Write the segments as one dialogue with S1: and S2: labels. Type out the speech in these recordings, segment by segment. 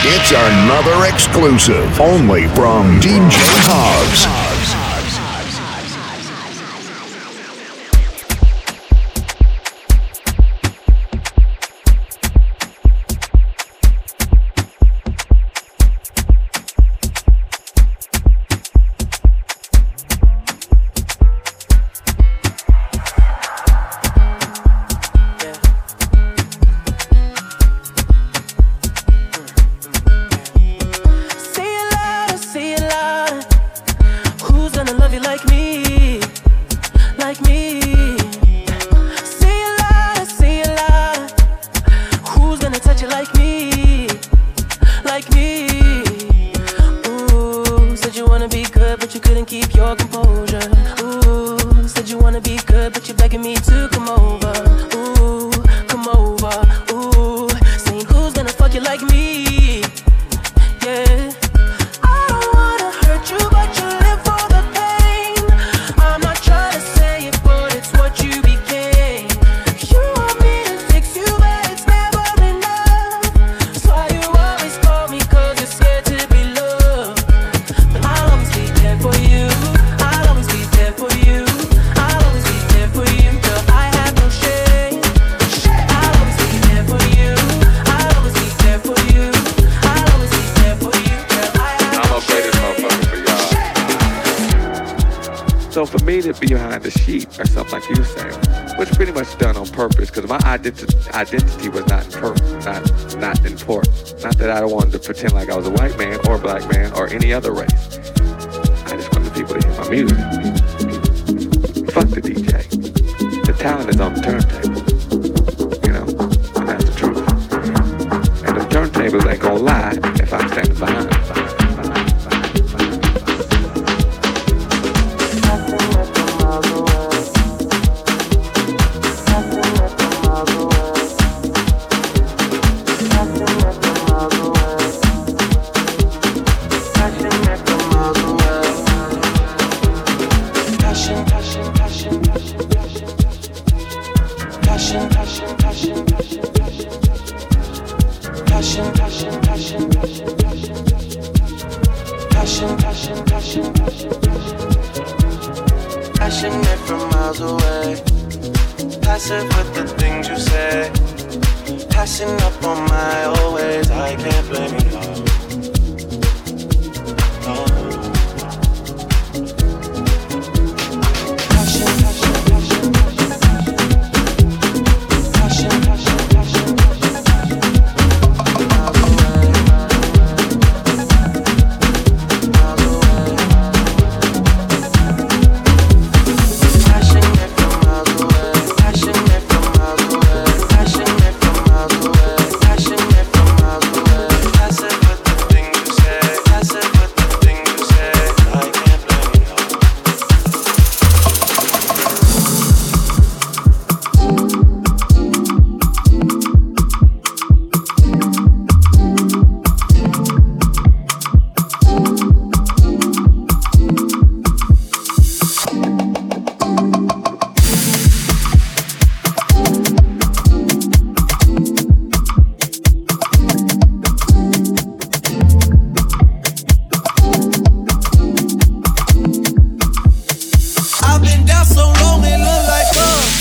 S1: It's another exclusive only from DJ Javs.
S2: Identity, was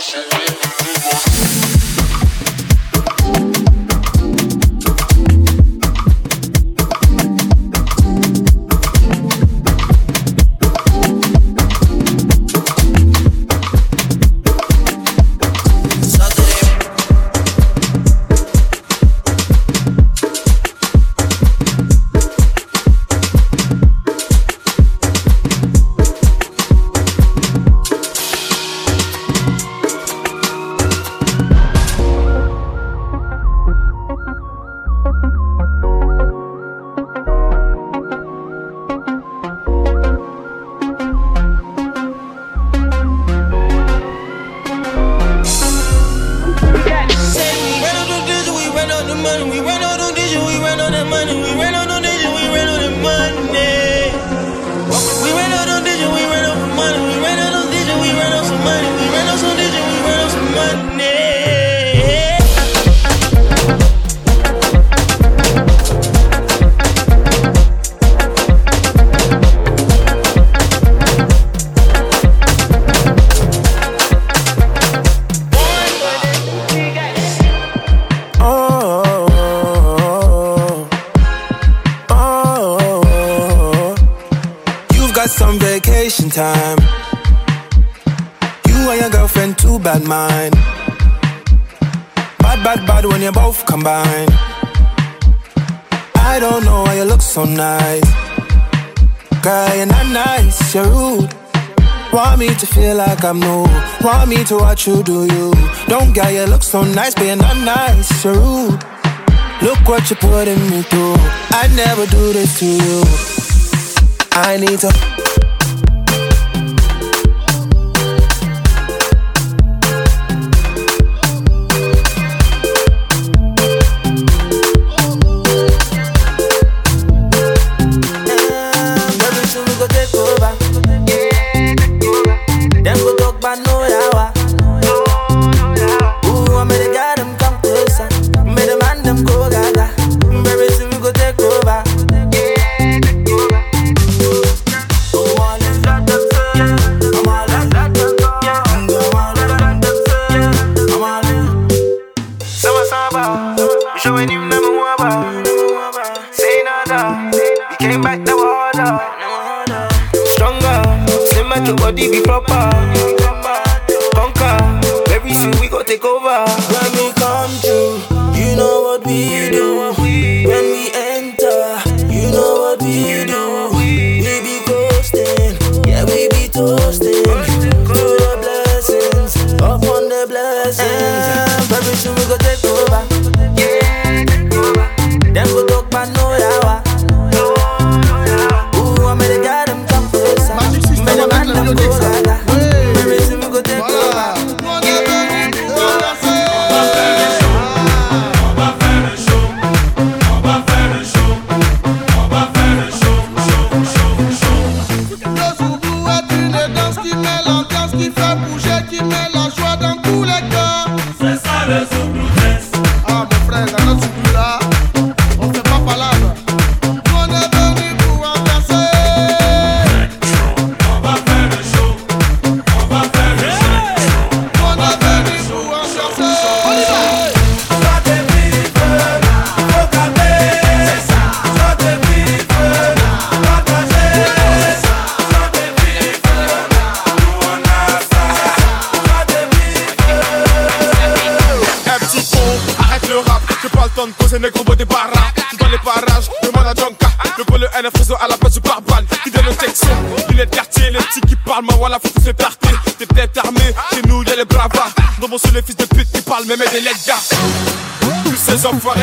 S2: should live
S3: same time. You and your girlfriend, too bad mind. Bad, bad, bad when you both combine. I don't know why you look so nice. Girl, you're not nice, you're rude. Want me to feel like I'm new. Want me to watch you do you. Don't get you look so nice, but you're not nice, you're rude. Look what you're putting me through. I never do this to you. I need to.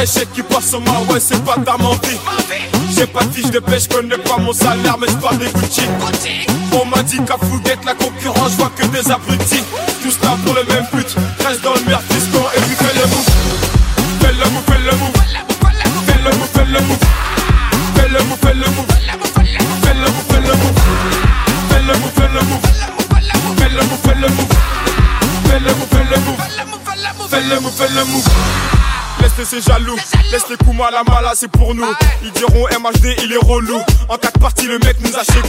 S4: Échec qui passe au ma ouais c'est pas ta menti J'ai pas de fiche de pêche, connais pas mon salaire mais j'parle des Gucci On m'a dit qu'à Fouguette la concurrence je vois que des abrutis. Tous là pour le même but, reste dans le merde Fais le move, fais le move laisse c'est jaloux. Laisse les coups la mala, c'est pour nous. Ils diront MHD, il est relou. En quatre parties, le mec nous a chez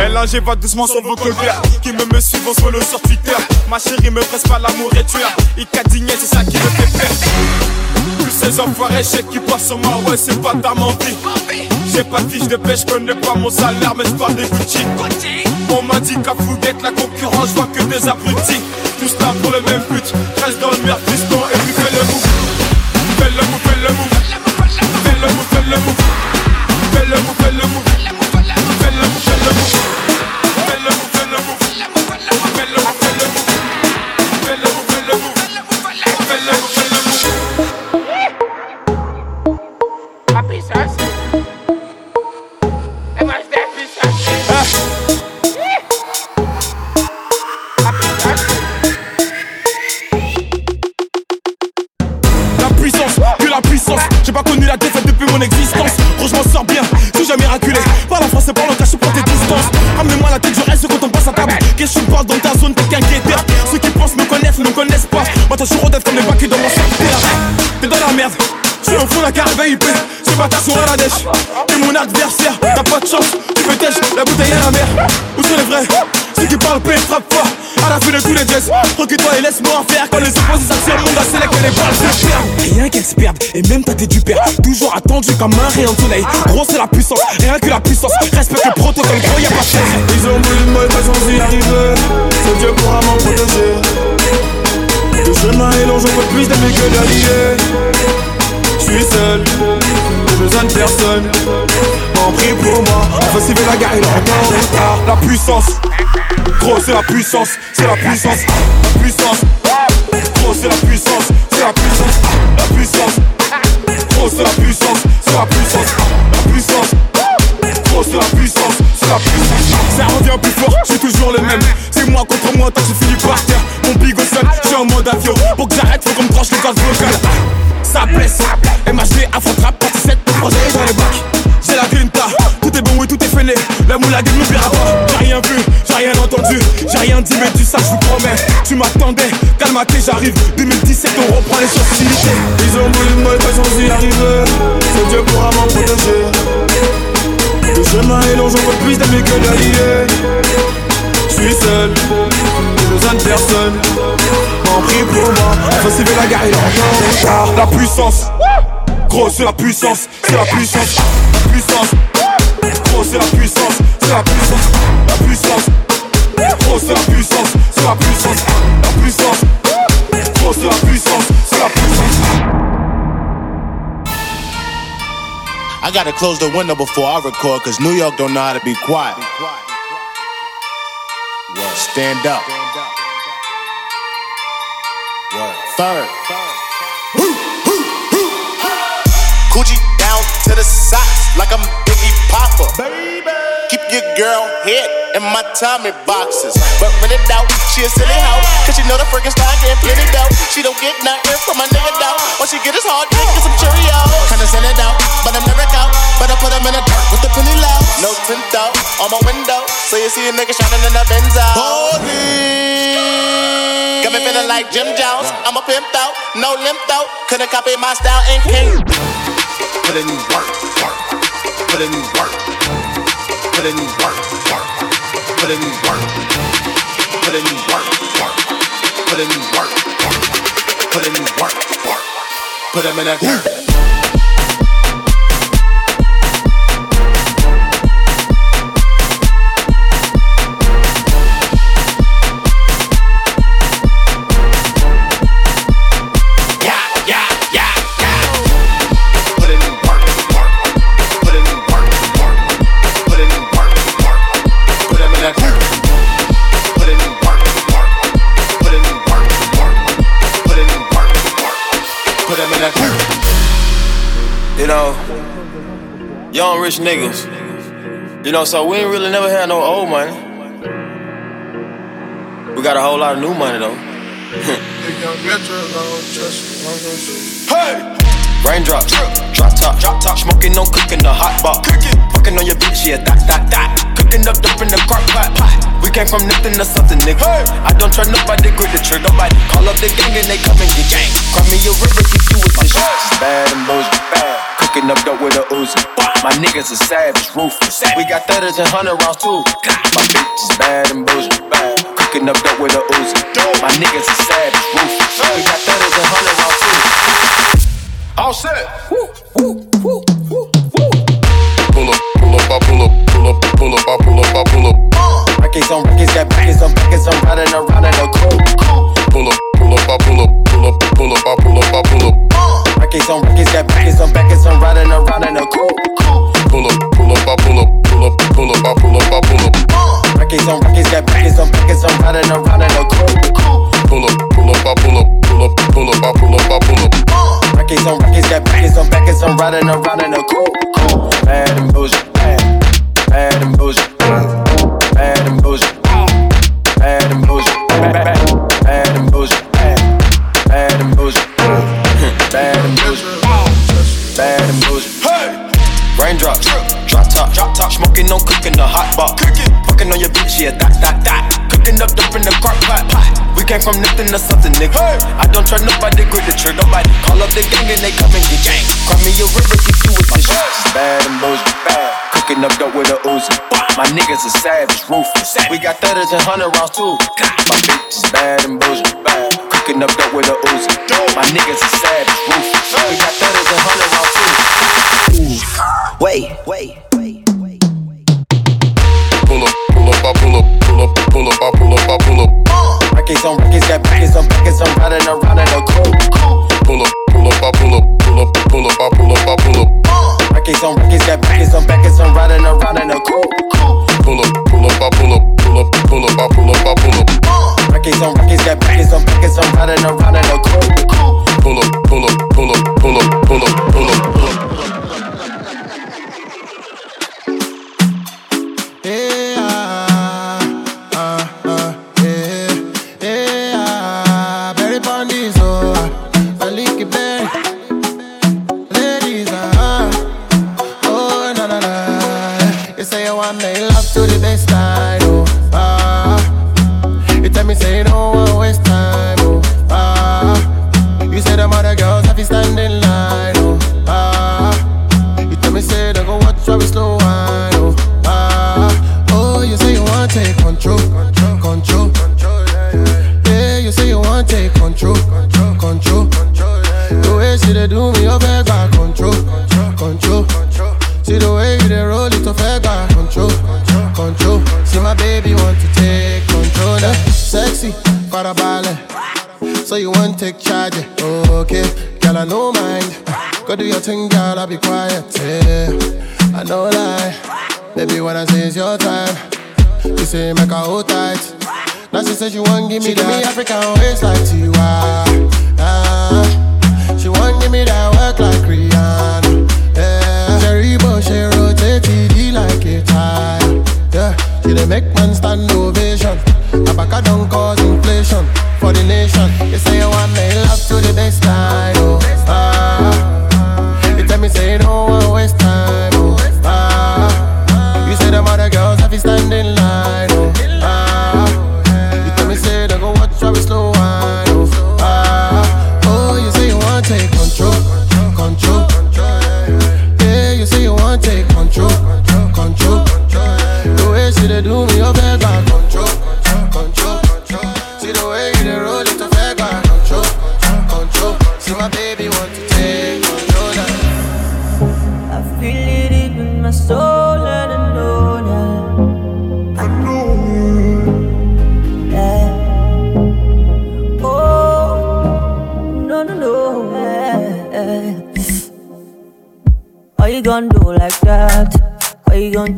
S4: LNG va doucement sur vos colverts. Qui me me suivent, on le sur Twitter. Ma chérie me presse pas l'amour et tueur. Il cadigné, c'est ça qui me fait peur. Tous ces enfoirés chèques qui passent sur moi, ouais, c'est pas ta menti. J'ai pas de fiche de pêche, connais pas mon salaire, mais j'parle des Gucci. On m'a dit qu'à Fouguette, la concurrence, je vois que des abrutis. Tous là pour le même but, reste dans le merde, Recule-toi et laisse-moi en faire. Quand les opposés s'attirent, mon gars, c'est là que les balles se perdent. Rien qu'elles se perdent, et même t'as du père. Toujours attendu comme un rayon de soleil. Gros, c'est la puissance, rien que la puissance. Respecte le protocole, gros, y'a pas de Ils ont voulu me pas sans y arriver. C'est Dieu pourra m'en protéger. Le chemin est long, j'en veux plus d'amis que d'alliés. Je suis seul, j'ai besoin de personne. En prie pour moi, on va la guerre, il. La puissance, gros, c'est la puissance, c'est la puissance, la puissance. Gros, c'est la puissance, c'est la puissance, la puissance. Gros, c'est la puissance, c'est la puissance, la puissance. Gros, c'est la puissance, c'est la puissance. Ça revient plus fort, j'ai toujours le même. C'est moi contre moi, tant que j'ai fini par terre. Mon big au sol, j'ai en mode avion. Pour que j'arrête, faut qu'on me tranche les gaz vocales. Ça blesse, MHD, afro trap, 47, projet dans les bacs. J'ai la grinta, La moula gueule nous paiera pas. J'ai rien vu, j'ai rien entendu, j'ai rien dit, mais tu sais, je vous promets. Tu m'attendais, calme-toi, j'arrive. 2017, on reprend les choses Ils ont voulu me pas sans y arriver. C'est Dieu pourra m'en protéger. Le chemin est long, j'en veux plus d'amis que d'alliés. Je suis seul, besoin de personne. En prie pour moi, faut la guerre, il est encore La puissance, gros, c'est la puissance, c'est la puissance, la puissance. Gros, c'est la puissance, c'est la puissance, la puissance. Gros, c'est la puissance, c'est la puissance, la puissance. Gros, c'est la puissance, c'est la puissance.
S5: I gotta close the window before I record, cause New York don't know how to be quiet. Stand up. Third. Coochie down to the socks like I'm Biggie Popper. Baby. Keep your girl head in my Tommy boxes. But when it out, she a silly hoe. Cause she know the freaking style getting plenty dough. She don't get nothing from my nigga though. All she get is hard dick and some Cheerios. Kinda send it out, but I'm never out. But I put them in the dirt with the penny low. No tint out on my window. So you see a nigga shining in the Benzo. Holy. Got me feeling like Jim Jones. I'm a pimp out, no limp out. Couldn't copy my style and king. Put in work. Put in work. Put in work, work. Put in work. Put in work, work. Put in work, work. Put in work, work. Put them in that dirt.
S6: Rich niggas. You know, so we ain't really never had no old money. We got a whole lot of new money though. hey! Raindrops, drop top, drop top, smoking on cooking the hot pot. Cooking, fucking on your bitch, yeah, that, that, that. Cooking up dope in the crock pot. pot. We came from nothing to something, nigga. Hey. I don't try nobody, grip the trigger, nobody. Call up the gang and they come and get gang. Cry me a river, keep you with this shit. Bad and bullshit, bad. Cooking up dope with a Uzi. My niggas are savage, ruthless. We got thudders and hundred rounds too. My bitch is bad and bullshit, bad. Cooking up dope with a Uzi. My niggas are savage, ruthless. We got thudders and hundred rounds too. All set. Woo, woo, woo, woo, woo. Niggas are savage, ruthless. We got thudders and hundred rounds too. My bitch is bad and bougie. Cooking up dope with a Uzi. My niggas are savage, ruthless. We got thudders and hundred rounds too.
S7: Wait, wait.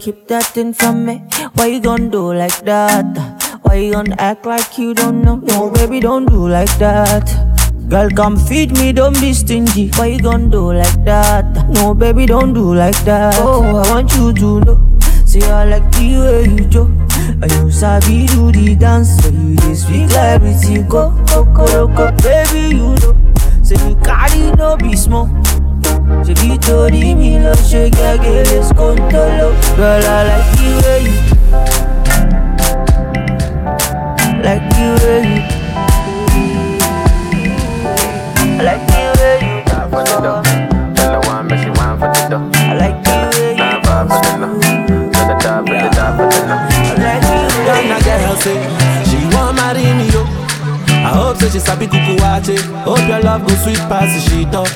S8: Keep that thing from me? Why you gon' do like that? Why you gon' act like you don't know? No, baby, don't do like that. Girl, come feed me, don't be stingy. Why you gon' do like that? No, baby, don't do like that. Oh, I want you to know. See, I like the way you do. And you sabi do the dance, so you just speak like everything go, go, baby, you know. Say you carry no be small. Ṣèbí torí mi ló ṣe gẹ́gẹ́ lè skóńtóló girl I like the way you like the way you I like the way you die for the dough. Tell her one, but she wine for the dough. I like the way you die for the dough. Tell her die for the die for the dough. I like the way you.
S9: girl say she want marry me yo. I hope say she sabi kuku wache. Hope your love go sweet past the sheet up.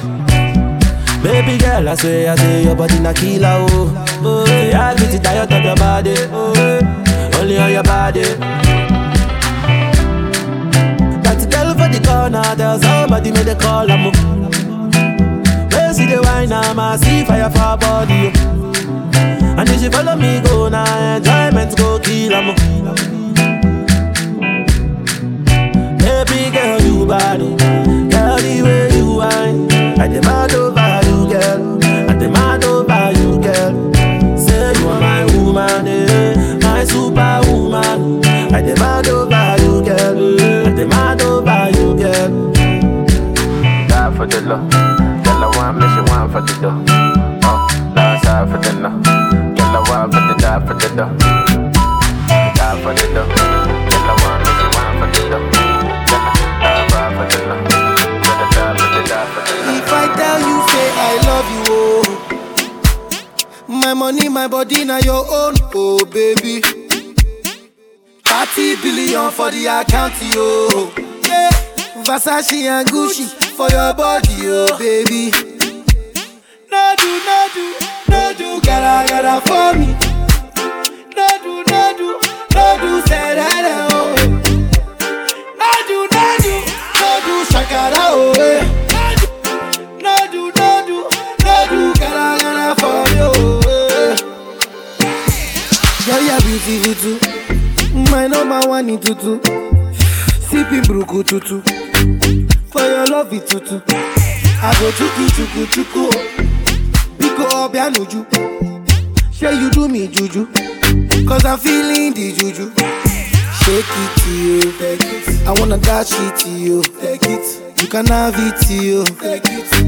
S9: Baby girl, I say, I say, your body na killer, oh. oh yeah, I get tired of your body, oh. Only on your body. That girl for the corner, tell somebody make the call, I'm Where see the wine, I'm a see fire for body, oh. And if she follow me, go now, enjoyment go kill, I'm Baby girl, you body, oh. girl, the way you whine, I demand over I demand over you, girl.
S10: Die for the love, girl. I want me, she want for the dough. Oh, last side for the love, girl. I want for the die for the dough. Die for the dough, girl. I want me, she want for the dough. Girl, die for the love, girl. Die for the die for the love.
S11: If I tell you, say I love you, oh. My My money, my body, now your own, oh baby. 30 billion for the account, yo. Yeah. Versace and Gucci for your body, oh baby. No do, no do, no gotta, for me. No do, no do, no do, say that, oh. No do, no shakara, oh. eh. No do, no do, gotta, for you. Girl, you're beautiful too. My number one in tutu. Sipping bruku tutu. For your love it tutu. I go chuku chuku chuku. Biko obianuju. Say you do me juju. Cause I'm feeling the juju. Shake it to you. I wanna dash it to you. You can have it to you.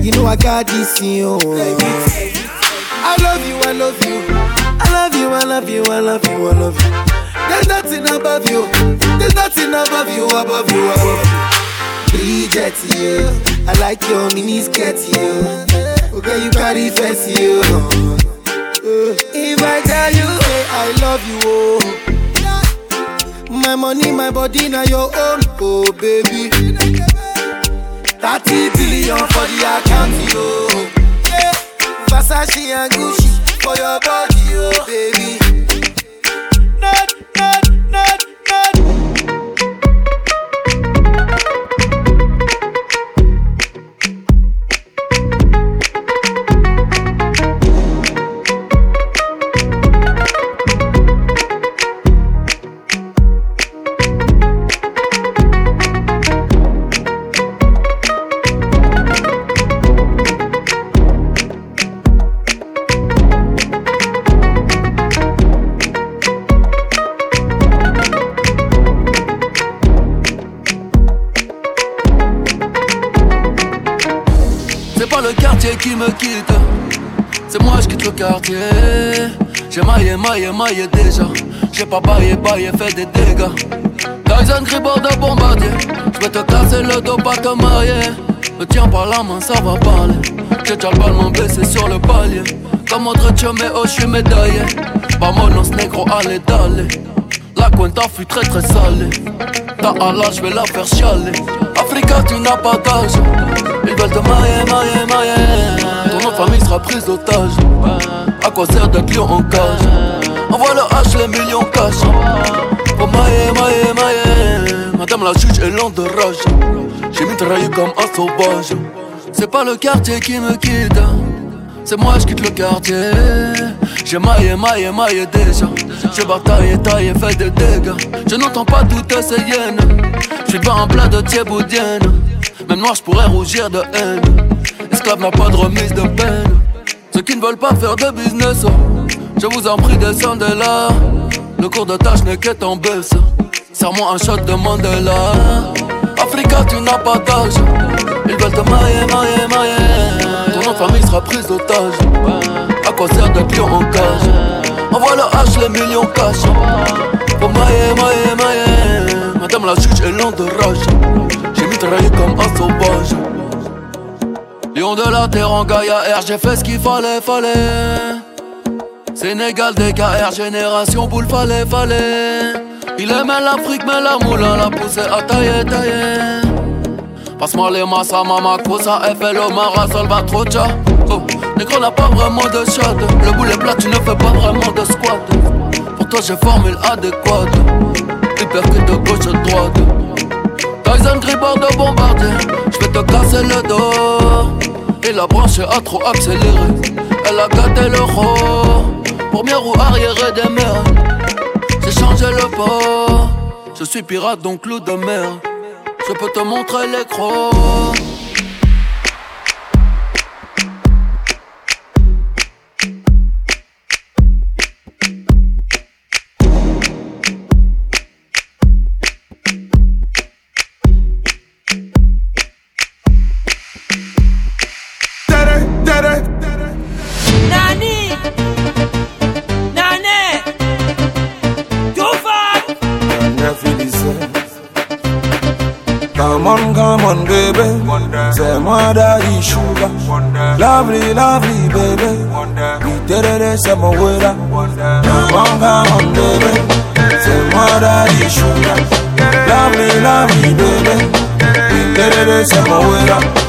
S11: You know I got this in you. Take it. I love you, I love you. I love you, I love you, I love you, I love you. There's nothing above you. There's nothing above you, above you, above you. Bridget, you. I like your mini skirt, you. Okay, you carry face, you. If I tell you, say I love you, oh. My money, my body, now your own, oh baby. 30 billion for the account, yo. Versace and Gucci for your body, oh baby. Not,
S12: J'ai pas baillé, baillé, fait des dégâts. Tyson Gribord de bombardier. Je vais te casser le dos, pas te marier. Me tiens par la main, ça va parler. J'ai déjà le ballon baissé sur le palier. Comme autre mais oh, je suis médaillé. Vamonos négro, allez, d'aller. La cuenta fut très très salée. Ta Allah, je vais la faire chialer. Africa, tu n'as pas d'âge. Ils veulent te marier, marier, marier. Ton nom famille sera prise d'otage. À quoi sert d'être lion en cage? Envoie le H, les millions cash. Pour mailler, mailler, mailler. Madame la juge est lente de rage. J'ai mitraillé comme un sauvage. C'est pas le quartier qui me quitte. C'est moi, je quitte le quartier. J'ai maillé, maillé, maillé déjà. J'ai bataillé, taillé, fait des dégâts. Je n'entends pas toutes ces hyènes. J'suis pas en plein de thieboudienne. Même noir, j'pourrais rougir de haine. Esclave n'a pas de remise de peine. Ceux qui ne veulent pas faire de business, je vous en prie, descendez là. Le cours de tâche n'est qu'être en baisse. Serre-moi un shot de Mandela. Africa, tu n'as pas d'âge. Ils veulent te marier, marier, marier. Ton famille sera prise d'otage. À quoi sert d'être lion en cage? Envoie le H, les millions cash. Pour mailler, mailler, mailler. Madame la juge est lente de rage. J'ai mitraillé comme un sauvage. Lion de la terre en Gaïa R, j'ai fait ce qu'il fallait, fallait. Sénégal, DKR, génération boule, fallait, fallait. Il aimait l'Afrique, mais la moulin l'a poussé à tailler, tailler. Passe-moi les massa, mama, cosa, FLO, Mara, Salvatrocha. Oh, négro n'a pas vraiment de shot. Le boulet plat, tu ne fais pas vraiment de squat. Pour toi, j'ai formule adéquate. Hypercute de gauche à droite. Tyson Gribord de bombardier. J'vais te casser le dos. Et la branche a trop accéléré. Elle a gâté le roi. Première roue arrière des mers. J'ai changé le port. Je suis pirate donc loup de mer. Je peux te montrer les crocs.
S13: Come on, come on,
S14: Fais-moi daddy sugar. Lovely, lovely baby. Literally, c'est mon wera. Manga, mon baby. Fais-moi daddy sugar. Lovely, lovely baby. Literally, c'est mon wera.
S15: Tere,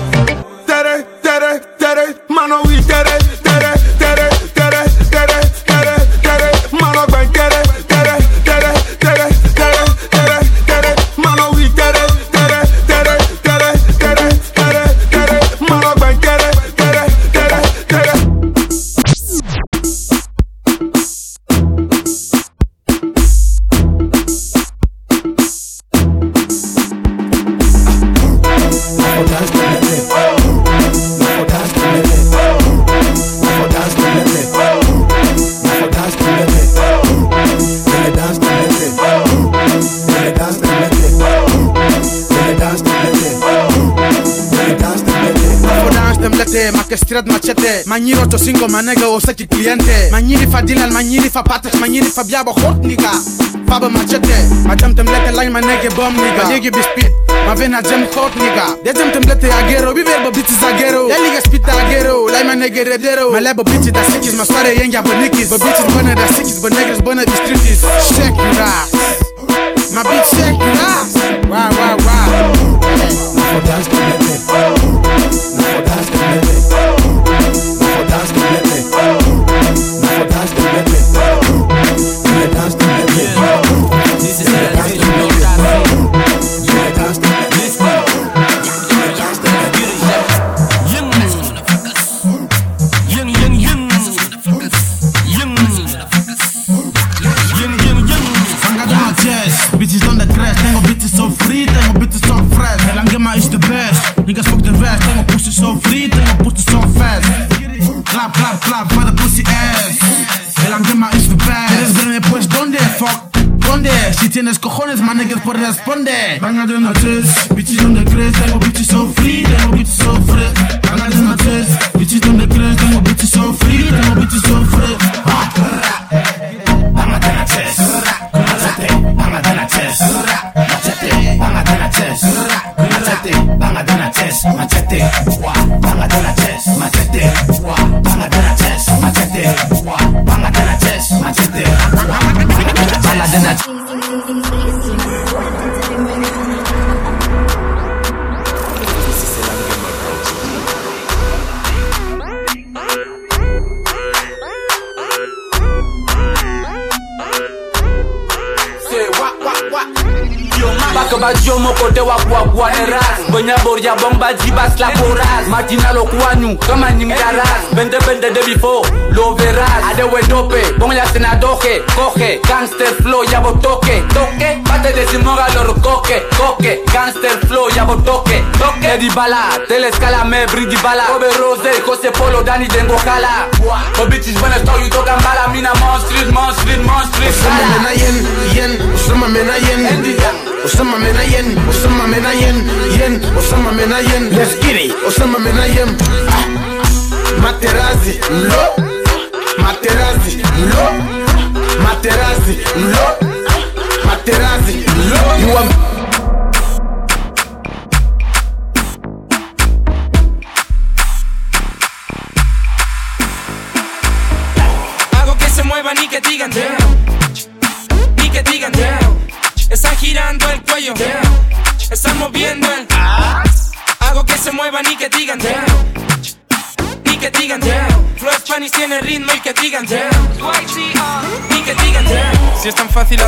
S13: Hasret machete. Manyiro tosingo manega osaki kliente Manyiri fa dilal manyiri fa patat manyiri fa biabo hot nigga. Faba machete. Matem temlete line manege bomb nigga. Nigi bispit Mavena jem hot nigga. Dejem temlete agero Biverbo bitches agero Eliga spita agero Line manege redero. Malebo bitches da sikis Masware yengi abonikis Bo bitches bona da sikis Bo negres bona distritis Shake your ass. My bitch shake your ass. Wow wow wow. For dance to the tienes cojones, man, niggas pues responde Fanga de my chest, bitches on the crash Tengo bitches so free, tengo bitches so fresh Fanga de my chest, bitches on the crash Tengo bitches so free, tengo bitches so fresh
S16: cuál Benya Boria Bomba Jibas la porras. Martina lo cuanu, kama ni mdaras Vende vende de bifo, lo verás. Adewe dope, pon la cena doje Coge, gangster flow, ya vos toque Toque, bate de Simora lo coque Coque, gangster flow, ya vos toque Toque, Eddie Bala, telescala me brigi bala. Robert Rose, José Polo, Dani tengo jala. Oh bitches when I saw you talking bala. Mina monstrin, monstrin, monstrin, sala
S13: Usama menayen, yen, usama menayen Usama menayen, usama menayen, yen. Osama mena yen, yen, Osama mena yen Let's get it. Osama mena yen Ah. Materazzi, lo. Materazzi, lo. Materazzi, lo. Materazzi, lo. You are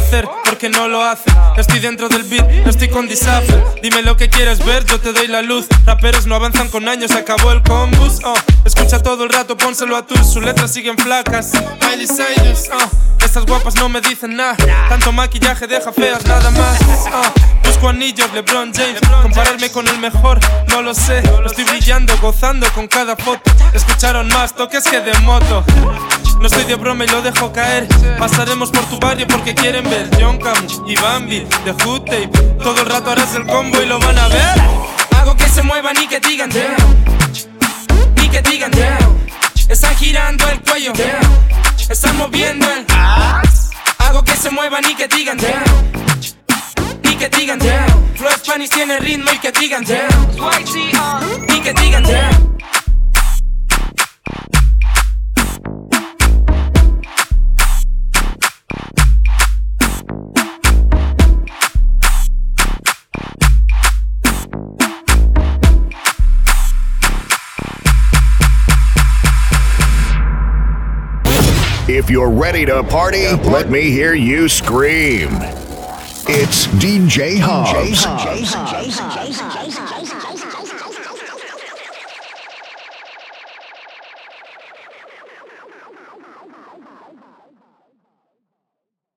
S17: hacer, ¿por qué no lo hace? Estoy dentro del beat, estoy con Disafer Dime lo que quieres ver, yo te doy la luz Raperos no avanzan con años, se acabó el combus oh. Escucha todo el rato, pónselo a tus Sus letras siguen flacas Miley Cyrus, oh. Estas guapas no me dicen nada Tanto maquillaje deja feas nada más oh. Busco anillos, LeBron James Compararme con el mejor, no lo sé Estoy brillando, gozando con cada foto Escucharon más toques que de moto no estoy de broma y lo dejo caer. Pasaremos por tu barrio porque quieren ver Camus y Bambi de Hood Tape. Todo el rato harás el combo y lo van a ver.
S18: Hago que se muevan y que digan damn. Que digan. Están girando el cuello. Están moviendo el Hago que se muevan y que digan damn. Que digan damn. Flow Spanish tiene ritmo y que digan damn. Y que digan.
S19: If you're ready to party, let me hear you scream. It's DJ Javs.